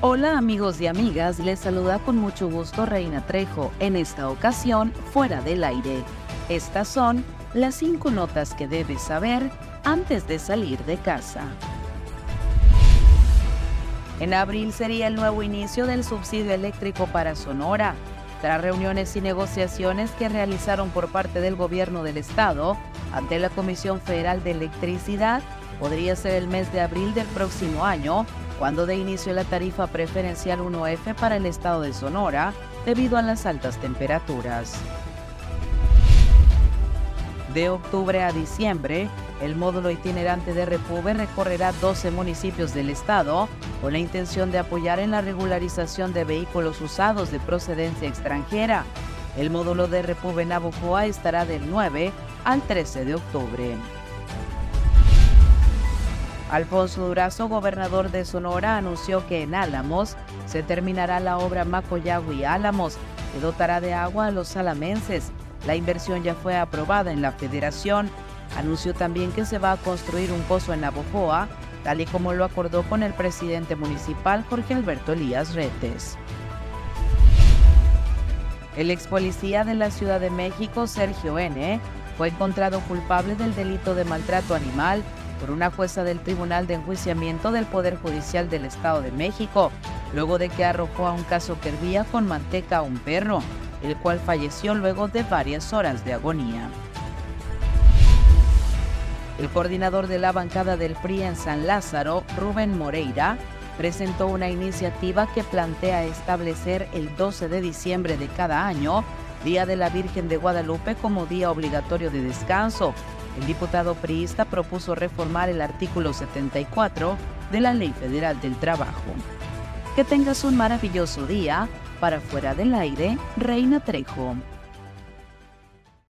Hola amigos y amigas, les saluda con mucho gusto Reina Trejo, en esta ocasión fuera del aire. Estas son las cinco notas que debes saber antes de salir de casa. En abril sería el nuevo inicio del subsidio eléctrico para Sonora. Tras reuniones y negociaciones que realizaron por parte del gobierno del estado ante la Comisión Federal de Electricidad, podría ser el mes de abril del próximo año cuando de inicio la tarifa preferencial 1F para el estado de Sonora debido a las altas temperaturas. De octubre a diciembre, el módulo itinerante de Repube recorrerá 12 municipios del estado con la intención de apoyar en la regularización de vehículos usados de procedencia extranjera. El módulo de Repube en Abojoa estará del 9 al 13 de octubre. Alfonso Durazo, gobernador de Sonora, anunció que en Álamos se terminará la obra Macoyagui Álamos, que dotará de agua a los salamenses. La inversión ya fue aprobada en la federación. Anunció también que se va a construir un pozo en Navojoa, tal y como lo acordó con el presidente municipal Jorge Alberto Elías Retes. El ex policía de la Ciudad de México, Sergio N., fue encontrado culpable del delito de maltrato animal por una jueza del Tribunal de Enjuiciamiento del Poder Judicial del Estado de México, luego de que arrojó a un caso que hervía con manteca a un perro, el cual falleció luego de varias horas de agonía. El coordinador de la bancada del PRI en San Lázaro, Rubén Moreira, presentó una iniciativa que plantea establecer el 12 de diciembre de cada año, Día de la Virgen de Guadalupe, como día obligatorio de descanso, el diputado priista propuso reformar el artículo 74 de la Ley Federal del Trabajo. Que tengas un maravilloso día. Para fuera del aire, Reina Trejo.